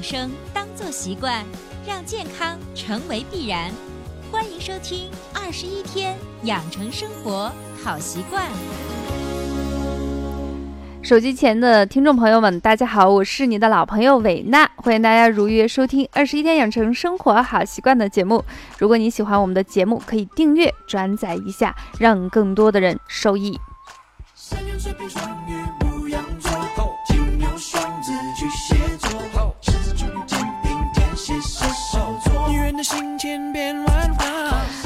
养生当做习惯，让健康成为必然。欢迎收听《二十一天养成生活好习惯》。手机前的听众朋友们，大家好，我是你的老朋友伟娜，欢迎大家如约收听《二十一天养成生活好习惯》的节目。如果你喜欢我们的节目，可以订阅、转载一下，让更多的人受益。千变万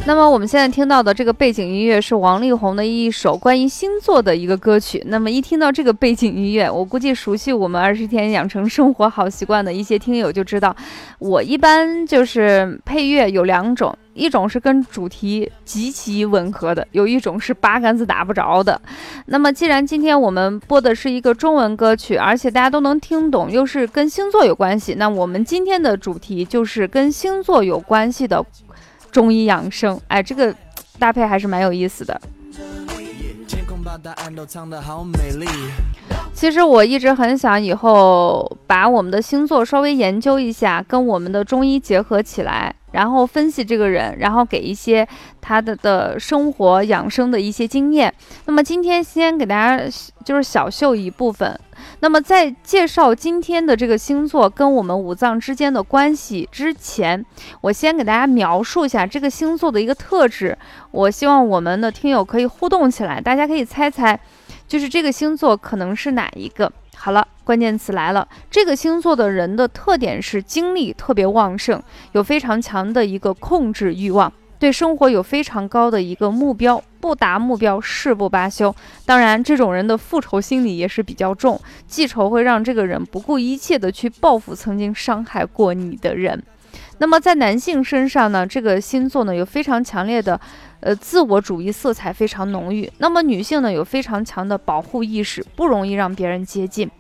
那么我们现在听到的这个背景音乐是王力宏的一首关于星座的一个歌曲。那么一听到这个背景音乐，我估计熟悉我们二十天养成生活好习惯的一些听友就知道，我一般就是配乐有两种，一种是跟主题极其吻合的，有一种是八竿子打不着的。那么既然今天我们播的是一个中文歌曲，而且大家都能听懂，又是跟星座有关系，那我们今天的主题就是跟星座有关系的。中医养生，哎，这个搭配还是蛮有意思的。其实我一直很想以后把我们的星座稍微研究一下，跟我们的中医结合起来。然后分析这个人，然后给一些他的的生活养生的一些经验。那么今天先给大家就是小秀一部分。那么在介绍今天的这个星座跟我们五脏之间的关系之前，我先给大家描述一下这个星座的一个特质。我希望我们的听友可以互动起来，大家可以猜猜，就是这个星座可能是哪一个。好了，关键词来了。这个星座的人的特点是精力特别旺盛，有非常强的一个控制欲望，对生活有非常高的一个目标，不达目标誓不罢休。当然，这种人的复仇心理也是比较重，记仇会让这个人不顾一切的去报复曾经伤害过你的人。那么在男性身上呢，这个星座呢有非常强烈的，呃，自我主义色彩非常浓郁。那么女性呢有非常强的保护意识，不容易让别人接近。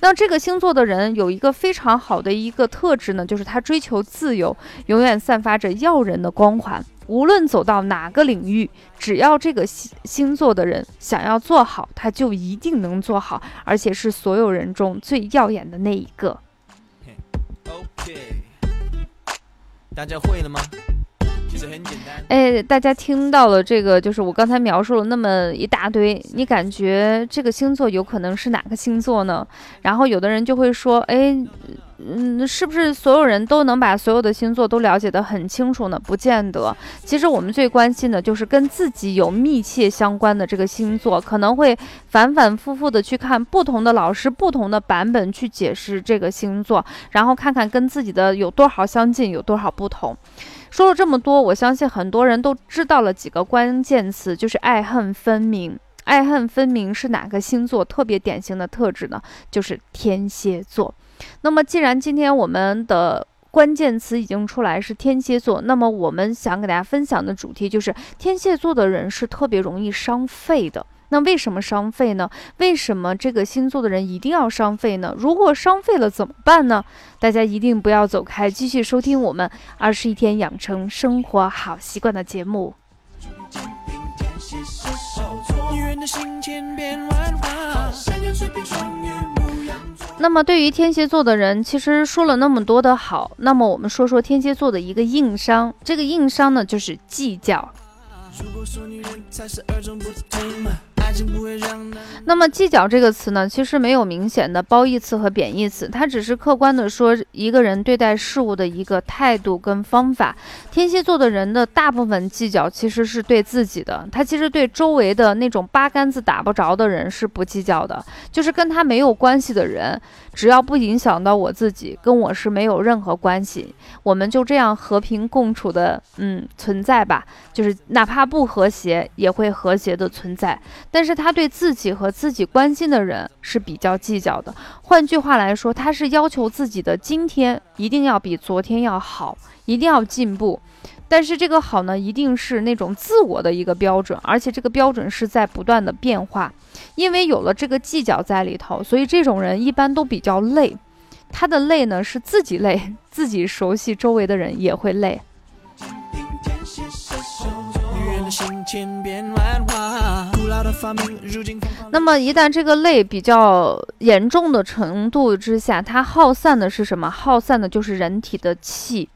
那这个星座的人有一个非常好的一个特质呢，就是他追求自由，永远散发着耀人的光环。无论走到哪个领域，只要这个星星座的人想要做好，他就一定能做好，而且是所有人中最耀眼的那一个。大家会了吗？其实很简单。哎，大家听到了这个，就是我刚才描述了那么一大堆，你感觉这个星座有可能是哪个星座呢？然后有的人就会说，哎。嗯，是不是所有人都能把所有的星座都了解得很清楚呢？不见得。其实我们最关心的就是跟自己有密切相关的这个星座，可能会反反复复的去看不同的老师、不同的版本去解释这个星座，然后看看跟自己的有多少相近，有多少不同。说了这么多，我相信很多人都知道了几个关键词，就是爱恨分明。爱恨分明是哪个星座特别典型的特质呢？就是天蝎座。那么，既然今天我们的关键词已经出来是天蝎座，那么我们想给大家分享的主题就是天蝎座的人是特别容易伤肺的。那为什么伤肺呢？为什么这个星座的人一定要伤肺呢？如果伤肺了怎么办呢？大家一定不要走开，继续收听我们二十一天养成生活好习惯的节目。那么，对于天蝎座的人，其实说了那么多的好，那么我们说说天蝎座的一个硬伤。这个硬伤呢，就是计较。那么计较这个词呢，其实没有明显的褒义词和贬义词，它只是客观的说一个人对待事物的一个态度跟方法。天蝎座的人的大部分计较其实是对自己的，他其实对周围的那种八竿子打不着的人是不计较的，就是跟他没有关系的人，只要不影响到我自己，跟我是没有任何关系，我们就这样和平共处的，嗯，存在吧，就是哪怕不和谐也会和谐的存在。但是他对自己和自己关心的人是比较计较的。换句话来说，他是要求自己的今天一定要比昨天要好，一定要进步。但是这个好呢，一定是那种自我的一个标准，而且这个标准是在不断的变化。因为有了这个计较在里头，所以这种人一般都比较累。他的累呢，是自己累，自己熟悉，周围的人也会累。那么一旦这个泪比较严重的程度之下，它耗散的是什么？耗散的就是人体的气。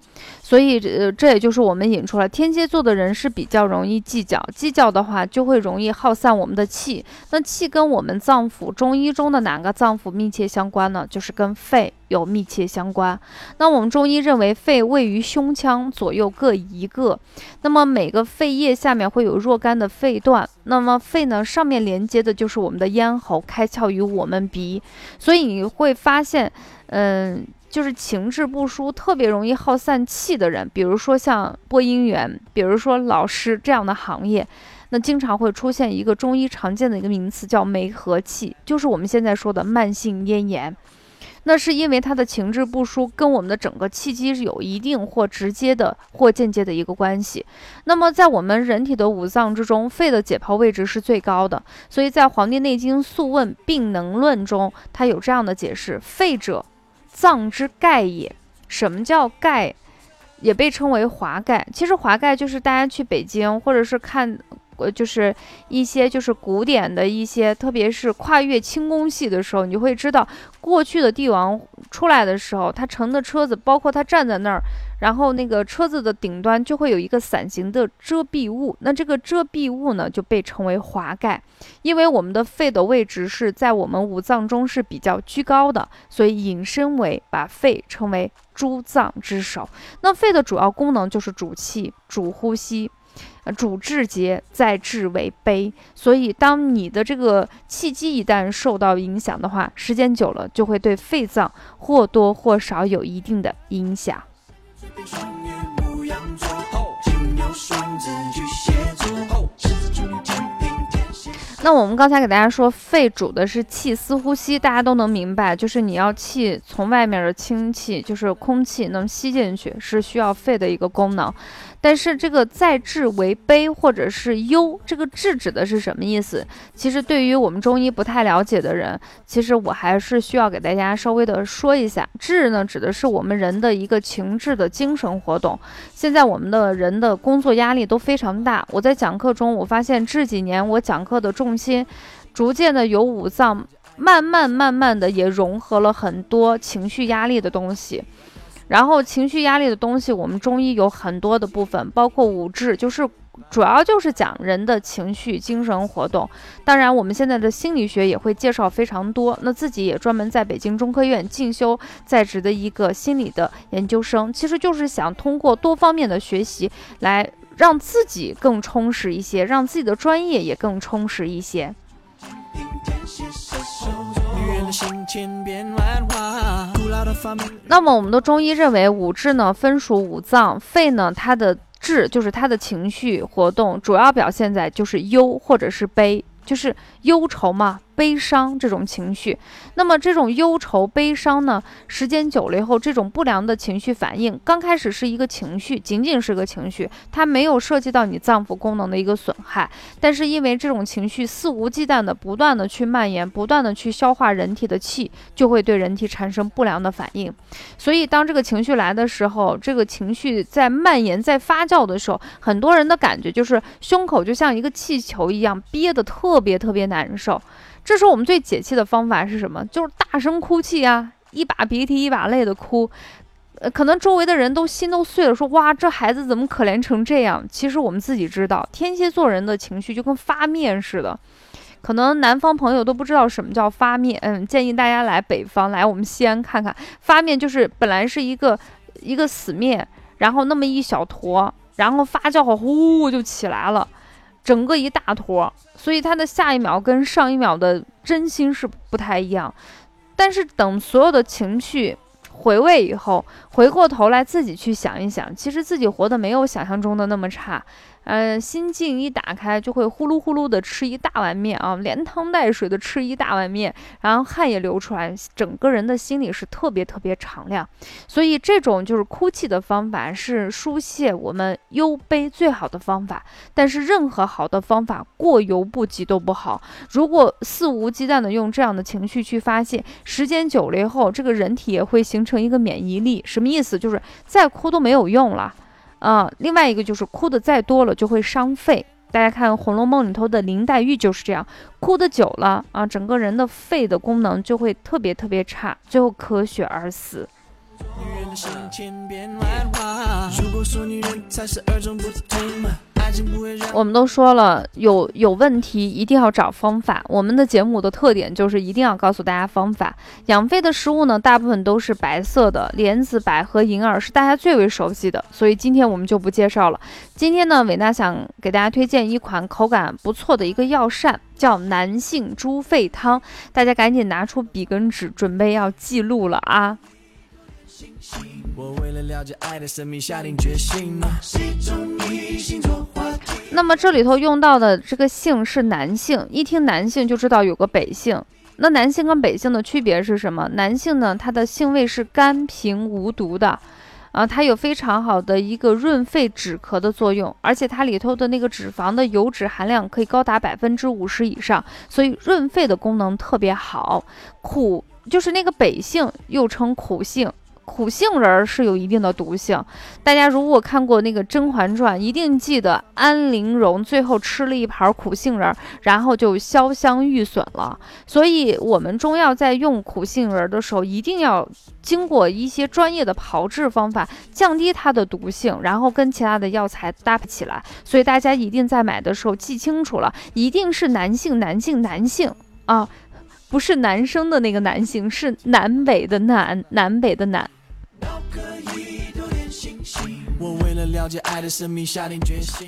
所以，呃，这也就是我们引出来，天蝎座的人是比较容易计较，计较的话就会容易耗散我们的气。那气跟我们脏腑，中医中的哪个脏腑密切相关呢？就是跟肺有密切相关。那我们中医认为，肺位于胸腔左右各一个，那么每个肺叶下面会有若干的肺段。那么肺呢，上面连接的就是我们的咽喉，开窍于我们鼻。所以你会发现，嗯。就是情志不舒，特别容易耗散气的人，比如说像播音员，比如说老师这样的行业，那经常会出现一个中医常见的一个名词叫梅核气，就是我们现在说的慢性咽炎。那是因为他的情志不舒跟我们的整个气机是有一定或直接的或间接的一个关系。那么在我们人体的五脏之中，肺的解剖位置是最高的，所以在《黄帝内经素问·病能论》中，它有这样的解释：肺者。藏之盖也，什么叫盖？也被称为华盖。其实华盖就是大家去北京，或者是看，呃，就是一些就是古典的一些，特别是跨越清宫戏的时候，你就会知道，过去的帝王出来的时候，他乘的车子，包括他站在那儿。然后那个车子的顶端就会有一个伞形的遮蔽物，那这个遮蔽物呢就被称为华盖，因为我们的肺的位置是在我们五脏中是比较居高的，所以引申为把肺称为诸脏之首。那肺的主要功能就是主气、主呼吸、主志节，再志为悲。所以当你的这个气机一旦受到影响的话，时间久了就会对肺脏或多或少有一定的影响。那我们刚才给大家说，肺主的是气思呼吸，大家都能明白，就是你要气从外面的氢气，就是空气能吸进去，是需要肺的一个功能。但是这个在治为悲或者是忧，这个治指的是什么意思？其实对于我们中医不太了解的人，其实我还是需要给大家稍微的说一下。治呢，指的是我们人的一个情志的精神活动。现在我们的人的工作压力都非常大，我在讲课中，我发现这几年我讲课的重心，逐渐的由五脏慢慢慢慢的也融合了很多情绪压力的东西。然后情绪压力的东西，我们中医有很多的部分，包括五志，就是主要就是讲人的情绪、精神活动。当然，我们现在的心理学也会介绍非常多。那自己也专门在北京中科院进修在职的一个心理的研究生，其实就是想通过多方面的学习，来让自己更充实一些，让自己的专业也更充实一些。那么我们的中医认为，五志呢分属五脏，肺呢它的志就是它的情绪活动，主要表现在就是忧或者是悲，就是忧愁嘛。悲伤这种情绪，那么这种忧愁、悲伤呢，时间久了以后，这种不良的情绪反应，刚开始是一个情绪，仅仅是个情绪，它没有涉及到你脏腑功能的一个损害。但是因为这种情绪肆无忌惮的不断的去蔓延，不断的去消化人体的气，就会对人体产生不良的反应。所以当这个情绪来的时候，这个情绪在蔓延、在发酵的时候，很多人的感觉就是胸口就像一个气球一样，憋得特别特别难受。这时候我们最解气的方法是什么？就是大声哭泣呀，一把鼻涕一把泪的哭，呃，可能周围的人都心都碎了，说哇，这孩子怎么可怜成这样？其实我们自己知道，天蝎座人的情绪就跟发面似的，可能南方朋友都不知道什么叫发面，嗯，建议大家来北方，来我们西安看看，发面就是本来是一个一个死面，然后那么一小坨，然后发酵后呼就起来了。整个一大坨，所以他的下一秒跟上一秒的真心是不太一样。但是等所有的情绪回味以后，回过头来自己去想一想，其实自己活得没有想象中的那么差。呃，心境一打开，就会呼噜呼噜的吃一大碗面啊，连汤带水的吃一大碗面，然后汗也流出来，整个人的心里是特别特别敞亮。所以这种就是哭泣的方法，是疏泄我们忧悲最好的方法。但是任何好的方法过犹不及都不好。如果肆无忌惮的用这样的情绪去发泄，时间久了以后，这个人体也会形成一个免疫力。什么意思？就是再哭都没有用了。啊，另外一个就是哭的再多了就会伤肺，大家看《红楼梦》里头的林黛玉就是这样，哭的久了啊，整个人的肺的功能就会特别特别差，最后咳血而死。我们都说了，有有问题一定要找方法。我们的节目的特点就是一定要告诉大家方法。养肺的食物呢，大部分都是白色的，莲子、百合、银耳是大家最为熟悉的，所以今天我们就不介绍了。今天呢，伟娜想给大家推荐一款口感不错的一个药膳，叫男性猪肺汤。大家赶紧拿出笔跟纸，准备要记录了啊！那么这里头用到的这个姓是男性，一听男性就知道有个北姓。那男性跟北姓的区别是什么？男性呢，它的性味是甘平无毒的，啊，它有非常好的一个润肺止咳的作用，而且它里头的那个脂肪的油脂含量可以高达百分之五十以上，所以润肺的功能特别好。苦就是那个北姓，又称苦杏。苦杏仁儿是有一定的毒性，大家如果看过那个《甄嬛传》，一定记得安陵容最后吃了一盘苦杏仁儿，然后就潇湘玉损了。所以，我们中药在用苦杏仁儿的时候，一定要经过一些专业的炮制方法，降低它的毒性，然后跟其他的药材搭配起来。所以，大家一定在买的时候记清楚了，一定是男性、男性、男性啊，不是男生的那个男性，是南北的南，南北的南。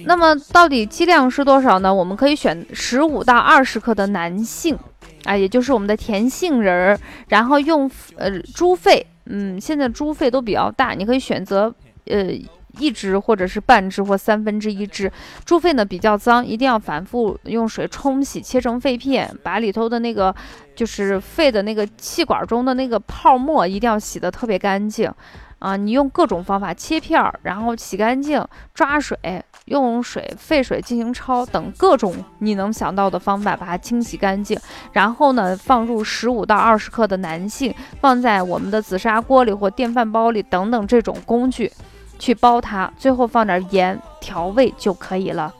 那么到底剂量是多少呢？我们可以选十五到二十克的男性，啊，也就是我们的甜杏仁儿，然后用呃猪肺，嗯，现在猪肺都比较大，你可以选择呃一只或者是半只或三分之一只。猪肺呢比较脏，一定要反复用水冲洗，切成肺片，把里头的那个就是肺的那个气管中的那个泡沫一定要洗得特别干净。啊，你用各种方法切片儿，然后洗干净，抓水，用水沸水进行焯等各种你能想到的方法把它清洗干净。然后呢，放入十五到二十克的男性，放在我们的紫砂锅里或电饭煲里等等这种工具去煲它，最后放点盐调味就可以了。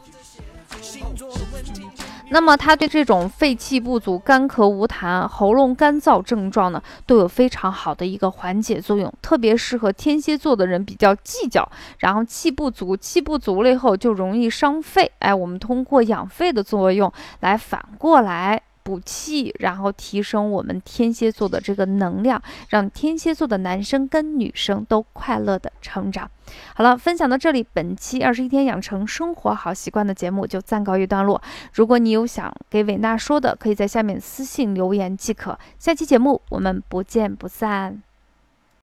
那么它对这种肺气不足、干咳无痰、喉咙干燥症状呢，都有非常好的一个缓解作用，特别适合天蝎座的人比较计较，然后气不足，气不足了以后就容易伤肺。哎，我们通过养肺的作用来反过来。补气，然后提升我们天蝎座的这个能量，让天蝎座的男生跟女生都快乐的成长。好了，分享到这里，本期二十一天养成生活好习惯的节目就暂告一段落。如果你有想给伟娜说的，可以在下面私信留言即可。下期节目我们不见不散。